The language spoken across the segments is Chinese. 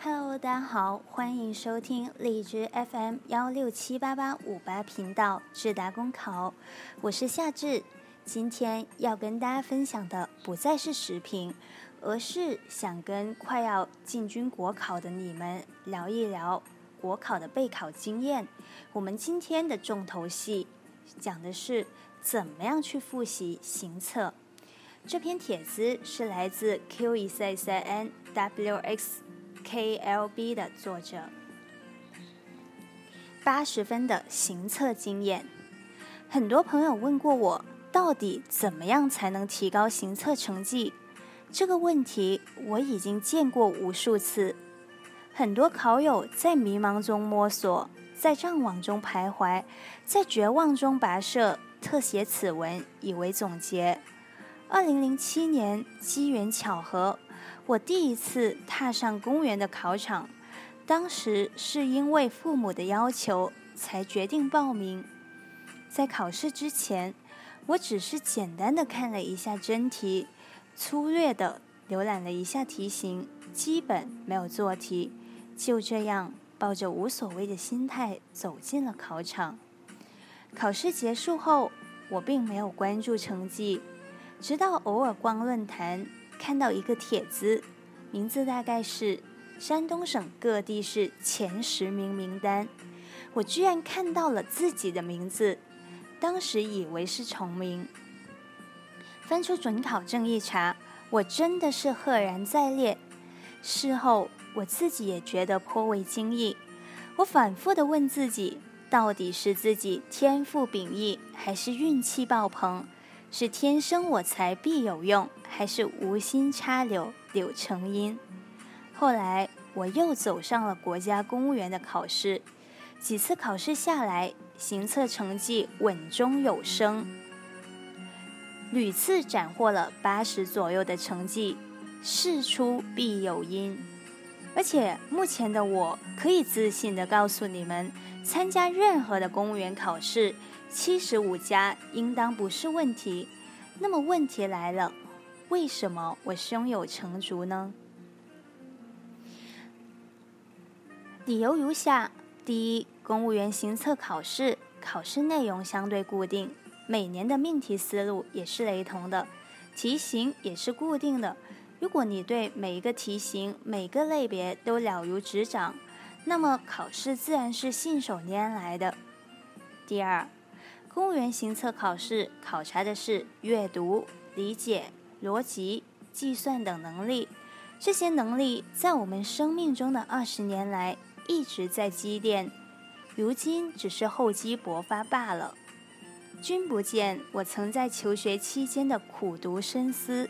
Hello，大家好，欢迎收听荔枝 FM 幺六七八八五八频道智达公考，我是夏至。今天要跟大家分享的不再是时评，而是想跟快要进军国考的你们聊一聊国考的备考经验。我们今天的重头戏讲的是怎么样去复习行测。这篇帖子是来自 Q E C C N W X。KLB 的作者，八十分的行测经验。很多朋友问过我，到底怎么样才能提高行测成绩？这个问题我已经见过无数次。很多考友在迷茫中摸索，在障网中徘徊，在绝望中跋涉，特写此文以为总结。二零零七年，机缘巧合。我第一次踏上公务员的考场，当时是因为父母的要求才决定报名。在考试之前，我只是简单的看了一下真题，粗略的浏览了一下题型，基本没有做题。就这样抱着无所谓的心态走进了考场。考试结束后，我并没有关注成绩，直到偶尔逛论坛。看到一个帖子，名字大概是山东省各地市前十名名单，我居然看到了自己的名字，当时以为是重名，翻出准考证一查，我真的是赫然在列。事后我自己也觉得颇为惊异，我反复的问自己，到底是自己天赋秉异，还是运气爆棚？是天生我材必有用，还是无心插柳柳成荫？后来我又走上了国家公务员的考试，几次考试下来，行测成绩稳中有升，屡次斩获了八十左右的成绩。事出必有因，而且目前的我可以自信的告诉你们，参加任何的公务员考试。七十五加应当不是问题。那么问题来了，为什么我胸有成竹呢？理由如下：第一，公务员行测考试考试内容相对固定，每年的命题思路也是雷同的，题型也是固定的。如果你对每一个题型、每个类别都了如指掌，那么考试自然是信手拈来的。第二。公务员行测考试考察的是阅读、理解、逻辑、计算等能力，这些能力在我们生命中的二十年来一直在积淀，如今只是厚积薄发罢了。君不见我曾在求学期间的苦读深思，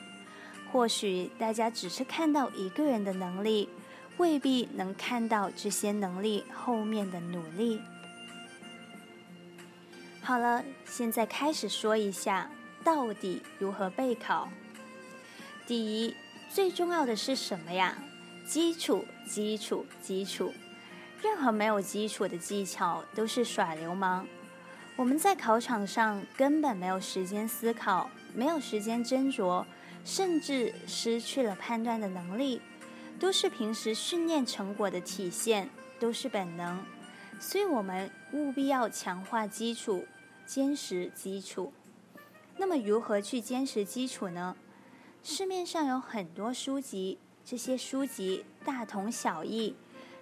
或许大家只是看到一个人的能力，未必能看到这些能力后面的努力。好了，现在开始说一下到底如何备考。第一，最重要的是什么呀？基础，基础，基础。任何没有基础的技巧都是耍流氓。我们在考场上根本没有时间思考，没有时间斟酌，甚至失去了判断的能力，都是平时训练成果的体现，都是本能。所以我们务必要强化基础。坚实基础，那么如何去坚实基础呢？市面上有很多书籍，这些书籍大同小异，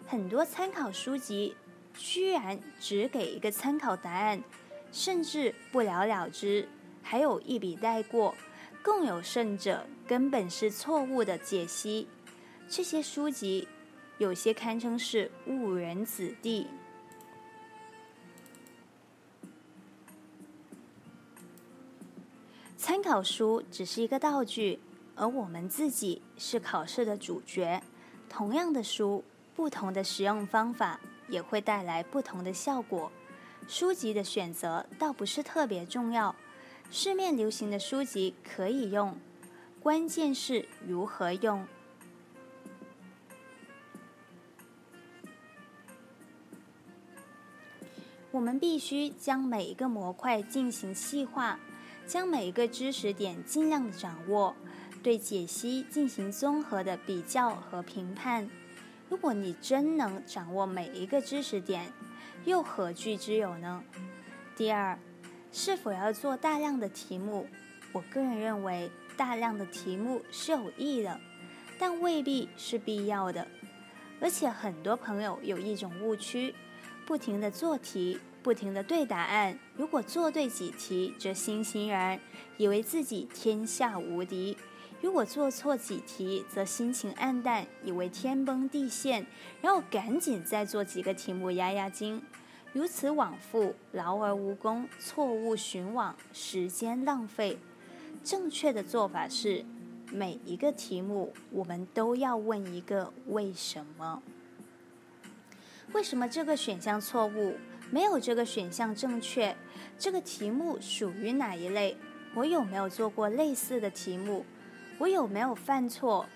很多参考书籍居然只给一个参考答案，甚至不了了之，还有一笔带过，更有甚者根本是错误的解析。这些书籍有些堪称是误人子弟。参考书只是一个道具，而我们自己是考试的主角。同样的书，不同的使用方法也会带来不同的效果。书籍的选择倒不是特别重要，市面流行的书籍可以用，关键是如何用。我们必须将每一个模块进行细化。将每一个知识点尽量的掌握，对解析进行综合的比较和评判。如果你真能掌握每一个知识点，又何惧之有呢？第二，是否要做大量的题目？我个人认为，大量的题目是有益的，但未必是必要的。而且很多朋友有一种误区，不停的做题，不停的对答案。如果做对几题，则欣欣然，以为自己天下无敌；如果做错几题，则心情暗淡，以为天崩地陷，然后赶紧再做几个题目压压惊。如此往复，劳而无功，错误寻往，时间浪费。正确的做法是。每一个题目，我们都要问一个为什么？为什么这个选项错误？没有这个选项正确？这个题目属于哪一类？我有没有做过类似的题目？我有没有犯错？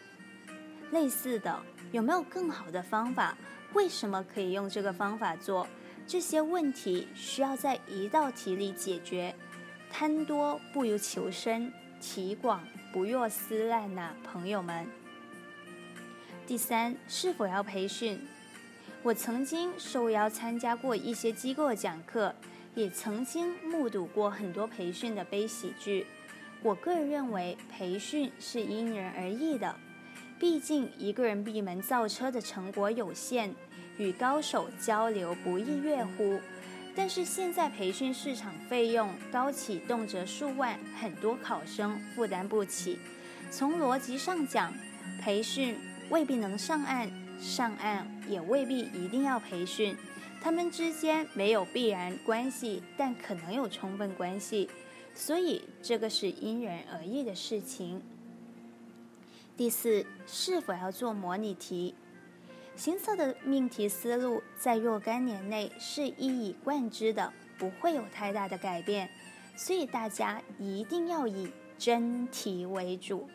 类似的，有没有更好的方法？为什么可以用这个方法做？这些问题需要在一道题里解决。贪多不如求深，题广。不若思烂呐，朋友们。第三，是否要培训？我曾经受邀参加过一些机构讲课，也曾经目睹过很多培训的悲喜剧。我个人认为，培训是因人而异的，毕竟一个人闭门造车的成果有限，与高手交流不亦乐乎。但是现在培训市场费用高起，动辄数万，很多考生负担不起。从逻辑上讲，培训未必能上岸，上岸也未必一定要培训，他们之间没有必然关系，但可能有充分关系。所以这个是因人而异的事情。第四，是否要做模拟题？行测的命题思路在若干年内是一以贯之的，不会有太大的改变，所以大家一定要以真题为主，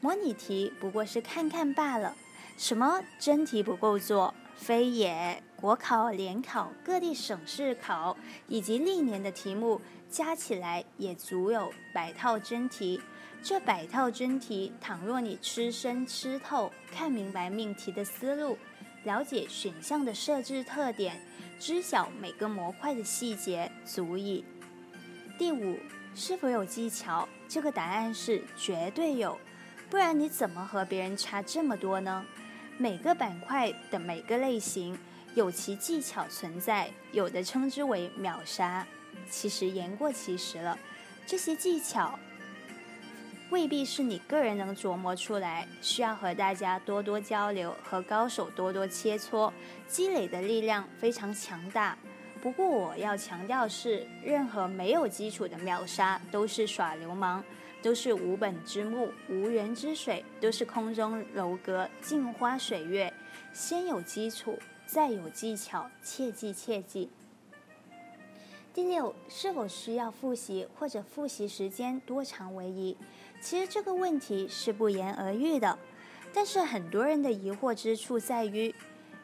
模拟题不过是看看罢了。什么真题不够做？非也，国考、联考、各地省市考以及历年的题目加起来也足有百套真题。这百套真题，倘若你吃深吃透，看明白命题的思路。了解选项的设置特点，知晓每个模块的细节足矣。第五，是否有技巧？这个答案是绝对有，不然你怎么和别人差这么多呢？每个板块的每个类型有其技巧存在，有的称之为秒杀，其实言过其实了。这些技巧。未必是你个人能琢磨出来，需要和大家多多交流，和高手多多切磋，积累的力量非常强大。不过我要强调是，任何没有基础的秒杀都是耍流氓，都是无本之木、无源之水，都是空中楼阁、镜花水月。先有基础，再有技巧，切记切记。第六，是否需要复习，或者复习时间多长为宜？其实这个问题是不言而喻的，但是很多人的疑惑之处在于，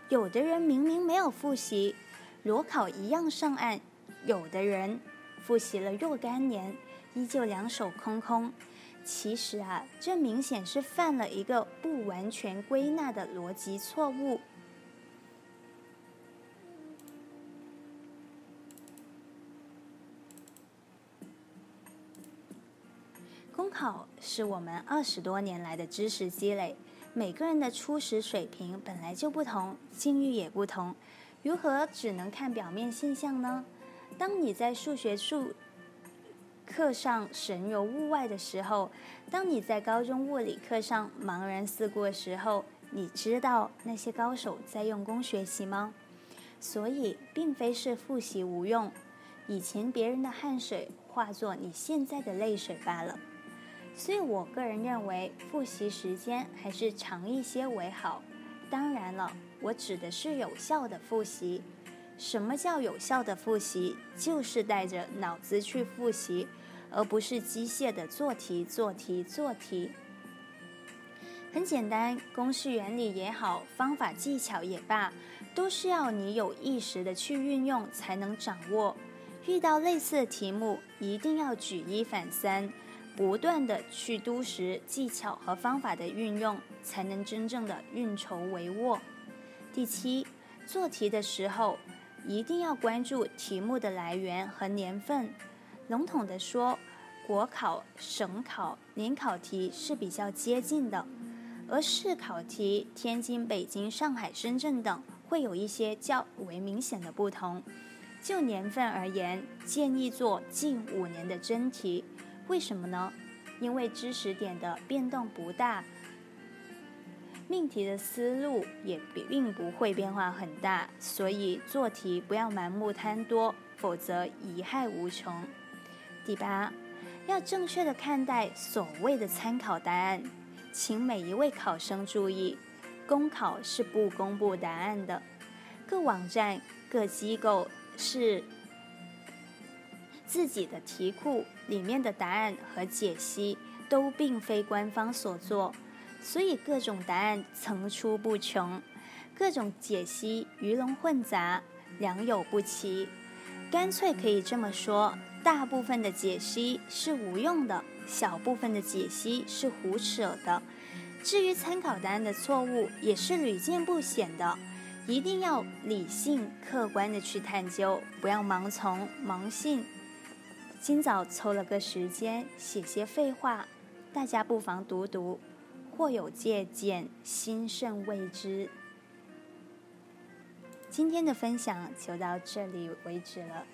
有的人明明没有复习，裸考一样上岸；有的人复习了若干年，依旧两手空空。其实啊，这明显是犯了一个不完全归纳的逻辑错误。公考是我们二十多年来的知识积累，每个人的初始水平本来就不同，境遇也不同，如何只能看表面现象呢？当你在数学数课上神游物外的时候，当你在高中物理课上茫然四顾的时候，你知道那些高手在用功学习吗？所以，并非是复习无用，以前别人的汗水化作你现在的泪水罢了。所以我个人认为，复习时间还是长一些为好。当然了，我指的是有效的复习。什么叫有效的复习？就是带着脑子去复习，而不是机械的做题、做题、做题。很简单，公式原理也好，方法技巧也罢，都是要你有意识的去运用才能掌握。遇到类似的题目，一定要举一反三。不断的去督实技巧和方法的运用，才能真正的运筹帷幄。第七，做题的时候一定要关注题目的来源和年份。笼统的说，国考、省考、联考题是比较接近的，而市考题，天津、北京、上海、深圳等会有一些较为明显的不同。就年份而言，建议做近五年的真题。为什么呢？因为知识点的变动不大。命题的思路也并不会变化很大，所以做题不要盲目贪多，否则贻害无穷。第八，要正确的看待所谓的参考答案，请每一位考生注意，公考是不公布答案的，各网站、各机构是自己的题库里面的答案和解析都并非官方所做。所以各种答案层出不穷，各种解析鱼龙混杂，良莠不齐。干脆可以这么说：大部分的解析是无用的，小部分的解析是胡扯的。至于参考答案的错误，也是屡见不鲜的。一定要理性客观的去探究，不要盲从盲信。今早抽了个时间写些废话，大家不妨读读。或有借鉴，心甚未知。今天的分享就到这里为止了，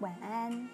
晚安。